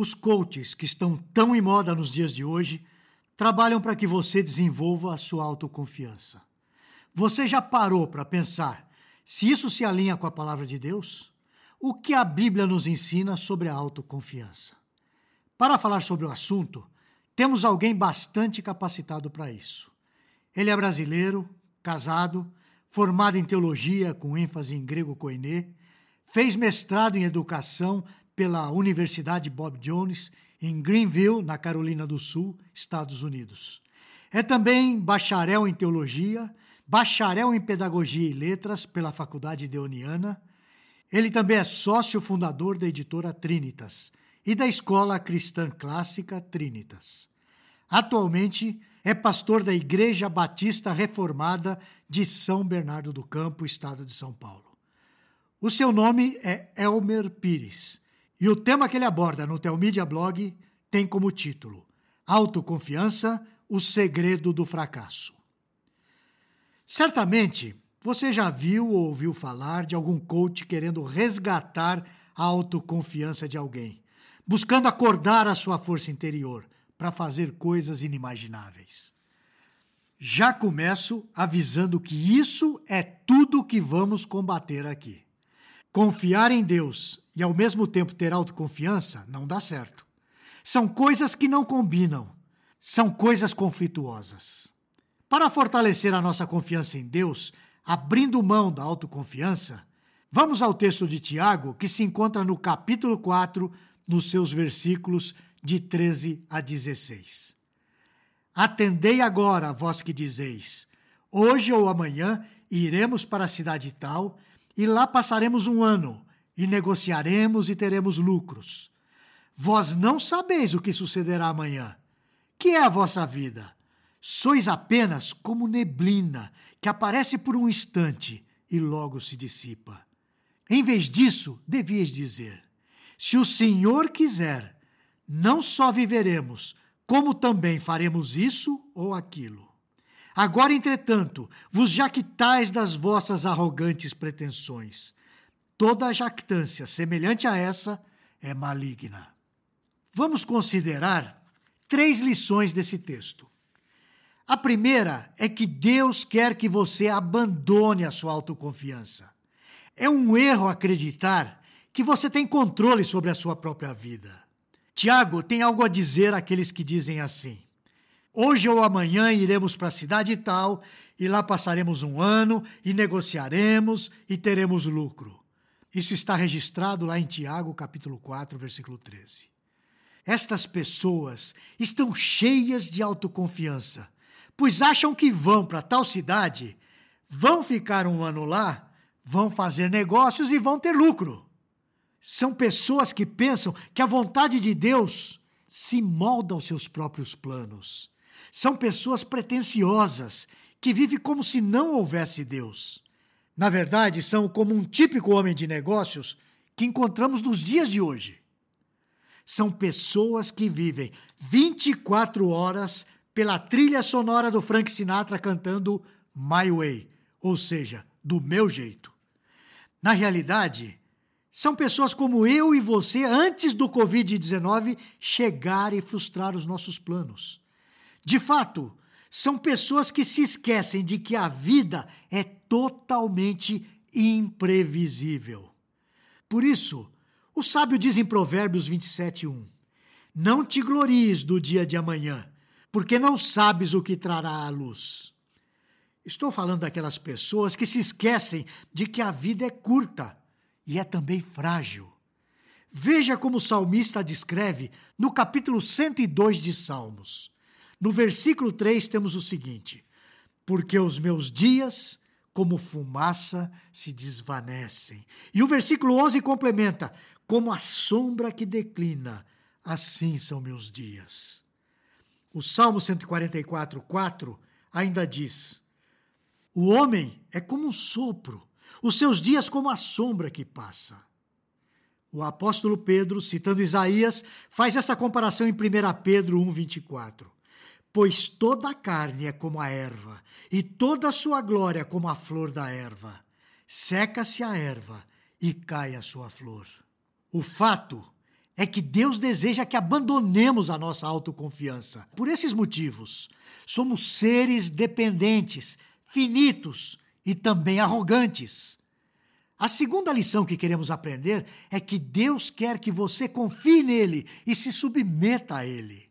Os coaches que estão tão em moda nos dias de hoje trabalham para que você desenvolva a sua autoconfiança. Você já parou para pensar se isso se alinha com a palavra de Deus? O que a Bíblia nos ensina sobre a autoconfiança? Para falar sobre o assunto, temos alguém bastante capacitado para isso. Ele é brasileiro, casado, formado em teologia com ênfase em grego koiné, fez mestrado em educação pela Universidade Bob Jones em Greenville, na Carolina do Sul, Estados Unidos. É também bacharel em teologia, bacharel em pedagogia e letras pela Faculdade Deoniana. Ele também é sócio fundador da editora Trinitas e da Escola Cristã Clássica Trinitas. Atualmente é pastor da Igreja Batista Reformada de São Bernardo do Campo, estado de São Paulo. O seu nome é Elmer Pires e o tema que ele aborda no Telmídia Blog tem como título Autoconfiança, o segredo do fracasso. Certamente você já viu ou ouviu falar de algum coach querendo resgatar a autoconfiança de alguém, buscando acordar a sua força interior para fazer coisas inimagináveis. Já começo avisando que isso é tudo que vamos combater aqui. Confiar em Deus e ao mesmo tempo ter autoconfiança não dá certo. São coisas que não combinam, são coisas conflituosas. Para fortalecer a nossa confiança em Deus, abrindo mão da autoconfiança, vamos ao texto de Tiago, que se encontra no capítulo 4, nos seus versículos de 13 a 16. Atendei agora, vós que dizeis: Hoje ou amanhã iremos para a cidade tal, e lá passaremos um ano, e negociaremos e teremos lucros. Vós não sabeis o que sucederá amanhã. Que é a vossa vida? Sois apenas como neblina que aparece por um instante e logo se dissipa. Em vez disso, devias dizer: Se o Senhor quiser, não só viveremos, como também faremos isso ou aquilo. Agora, entretanto, vos jactais das vossas arrogantes pretensões. Toda jactância semelhante a essa é maligna. Vamos considerar três lições desse texto. A primeira é que Deus quer que você abandone a sua autoconfiança. É um erro acreditar que você tem controle sobre a sua própria vida. Tiago tem algo a dizer àqueles que dizem assim: Hoje ou amanhã iremos para a cidade tal, e lá passaremos um ano, e negociaremos, e teremos lucro. Isso está registrado lá em Tiago, capítulo 4, versículo 13. Estas pessoas estão cheias de autoconfiança, pois acham que vão para tal cidade, vão ficar um ano lá, vão fazer negócios e vão ter lucro. São pessoas que pensam que a vontade de Deus se molda aos seus próprios planos. São pessoas pretensiosas que vivem como se não houvesse Deus. Na verdade, são como um típico homem de negócios que encontramos nos dias de hoje. São pessoas que vivem 24 horas pela trilha sonora do Frank Sinatra cantando My Way, ou seja, do meu jeito. Na realidade, são pessoas como eu e você antes do Covid-19 chegar e frustrar os nossos planos. De fato, são pessoas que se esquecem de que a vida é totalmente imprevisível. Por isso, o sábio diz em Provérbios 27:1: Não te glories do dia de amanhã, porque não sabes o que trará à luz. Estou falando daquelas pessoas que se esquecem de que a vida é curta e é também frágil. Veja como o salmista descreve no capítulo 102 de Salmos. No versículo 3 temos o seguinte: Porque os meus dias, como fumaça, se desvanecem. E o versículo 11 complementa: Como a sombra que declina, assim são meus dias. O Salmo 144, 4 ainda diz: O homem é como um sopro os seus dias como a sombra que passa. O apóstolo Pedro, citando Isaías, faz essa comparação em 1 Pedro 1,24. Pois toda a carne é como a erva, e toda a sua glória como a flor da erva. Seca-se a erva e cai a sua flor. O fato é que Deus deseja que abandonemos a nossa autoconfiança. Por esses motivos, somos seres dependentes, finitos e também arrogantes. A segunda lição que queremos aprender é que Deus quer que você confie nele e se submeta a ele.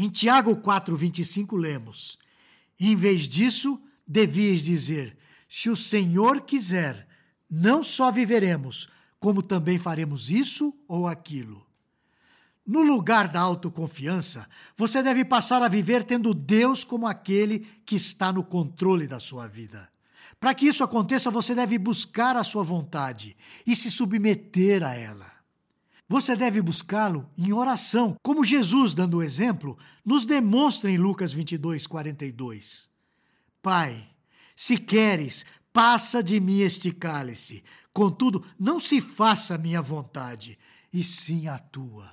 Em Tiago 4:25 lemos: "Em vez disso, devias dizer: se o Senhor quiser, não só viveremos, como também faremos isso ou aquilo." No lugar da autoconfiança, você deve passar a viver tendo Deus como aquele que está no controle da sua vida. Para que isso aconteça, você deve buscar a sua vontade e se submeter a ela. Você deve buscá-lo em oração, como Jesus, dando o exemplo, nos demonstra em Lucas 22, 42. Pai, se queres, passa de mim este cálice. Contudo, não se faça a minha vontade, e sim a tua.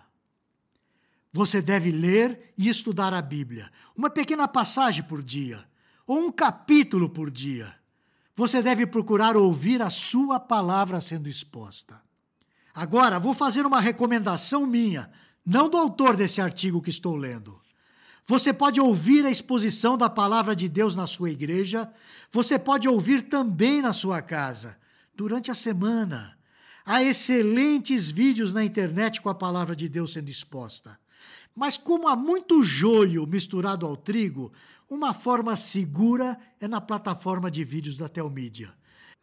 Você deve ler e estudar a Bíblia, uma pequena passagem por dia, ou um capítulo por dia. Você deve procurar ouvir a sua palavra sendo exposta. Agora, vou fazer uma recomendação minha, não do autor desse artigo que estou lendo. Você pode ouvir a exposição da palavra de Deus na sua igreja, você pode ouvir também na sua casa, durante a semana. Há excelentes vídeos na internet com a palavra de Deus sendo exposta. Mas como há muito joio misturado ao trigo, uma forma segura é na plataforma de vídeos da Telmídia.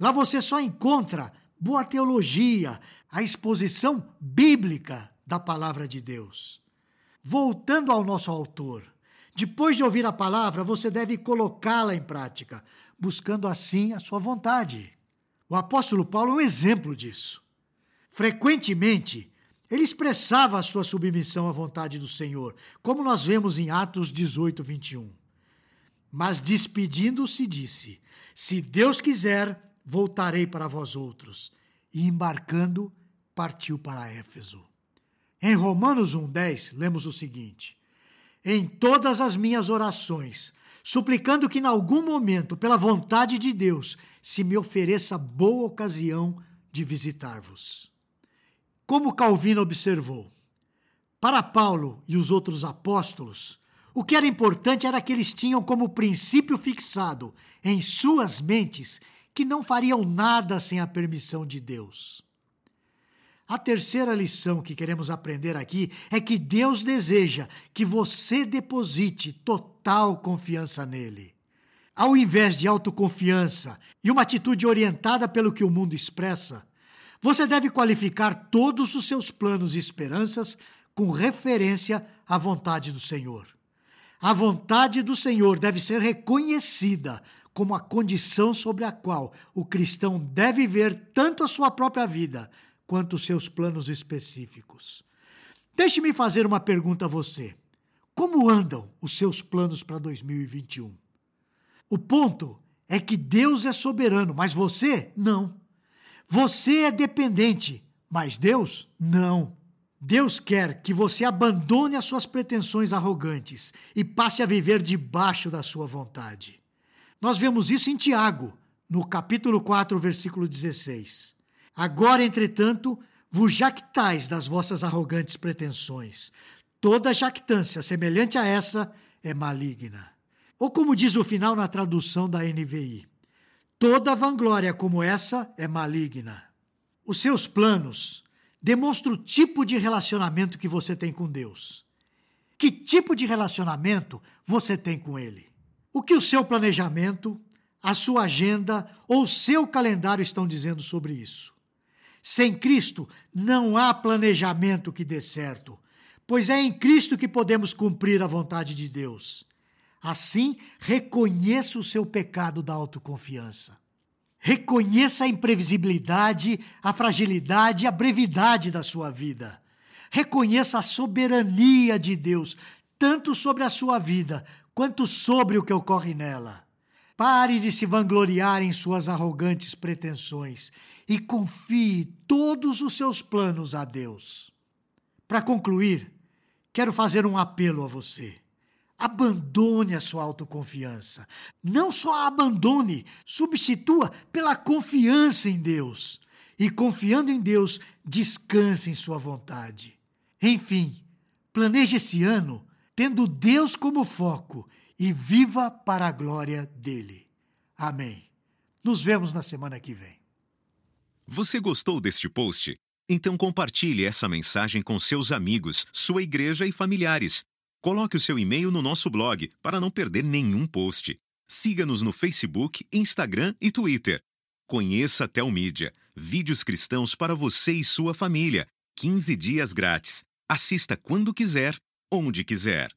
Lá você só encontra boa teologia, a exposição bíblica da palavra de Deus. Voltando ao nosso autor, depois de ouvir a palavra, você deve colocá-la em prática, buscando assim a sua vontade. O apóstolo Paulo é um exemplo disso. Frequentemente, ele expressava a sua submissão à vontade do Senhor, como nós vemos em Atos 18, 21. Mas despedindo-se, disse: Se Deus quiser, voltarei para vós outros. E embarcando, partiu para Éfeso. Em Romanos 1,10, lemos o seguinte: Em todas as minhas orações, suplicando que, em algum momento, pela vontade de Deus, se me ofereça boa ocasião de visitar-vos. Como Calvino observou, para Paulo e os outros apóstolos, o que era importante era que eles tinham como princípio fixado em suas mentes que não fariam nada sem a permissão de Deus. A terceira lição que queremos aprender aqui é que Deus deseja que você deposite total confiança nele. Ao invés de autoconfiança e uma atitude orientada pelo que o mundo expressa, você deve qualificar todos os seus planos e esperanças com referência à vontade do Senhor. A vontade do Senhor deve ser reconhecida como a condição sobre a qual o cristão deve ver tanto a sua própria vida quanto os seus planos específicos. Deixe-me fazer uma pergunta a você. Como andam os seus planos para 2021? O ponto é que Deus é soberano, mas você não. Você é dependente, mas Deus não. Deus quer que você abandone as suas pretensões arrogantes e passe a viver debaixo da sua vontade. Nós vemos isso em Tiago, no capítulo 4, versículo 16. Agora, entretanto, vos jactais das vossas arrogantes pretensões. Toda jactância semelhante a essa é maligna. Ou como diz o final na tradução da NVI: Toda vanglória como essa é maligna. Os seus planos demonstram o tipo de relacionamento que você tem com Deus. Que tipo de relacionamento você tem com Ele? O que o seu planejamento, a sua agenda ou o seu calendário estão dizendo sobre isso? Sem Cristo não há planejamento que dê certo, pois é em Cristo que podemos cumprir a vontade de Deus. Assim, reconheça o seu pecado da autoconfiança. Reconheça a imprevisibilidade, a fragilidade e a brevidade da sua vida. Reconheça a soberania de Deus, tanto sobre a sua vida quanto sobre o que ocorre nela. Pare de se vangloriar em suas arrogantes pretensões e confie todos os seus planos a Deus. Para concluir, quero fazer um apelo a você. Abandone a sua autoconfiança. Não só a abandone, substitua pela confiança em Deus. E confiando em Deus, descanse em sua vontade. Enfim, planeje esse ano tendo Deus como foco e viva para a glória dele. Amém. Nos vemos na semana que vem. Você gostou deste post? Então compartilhe essa mensagem com seus amigos, sua igreja e familiares. Coloque o seu e-mail no nosso blog para não perder nenhum post. Siga-nos no Facebook, Instagram e Twitter. Conheça a Telmídia, vídeos cristãos para você e sua família. 15 dias grátis. Assista quando quiser, onde quiser.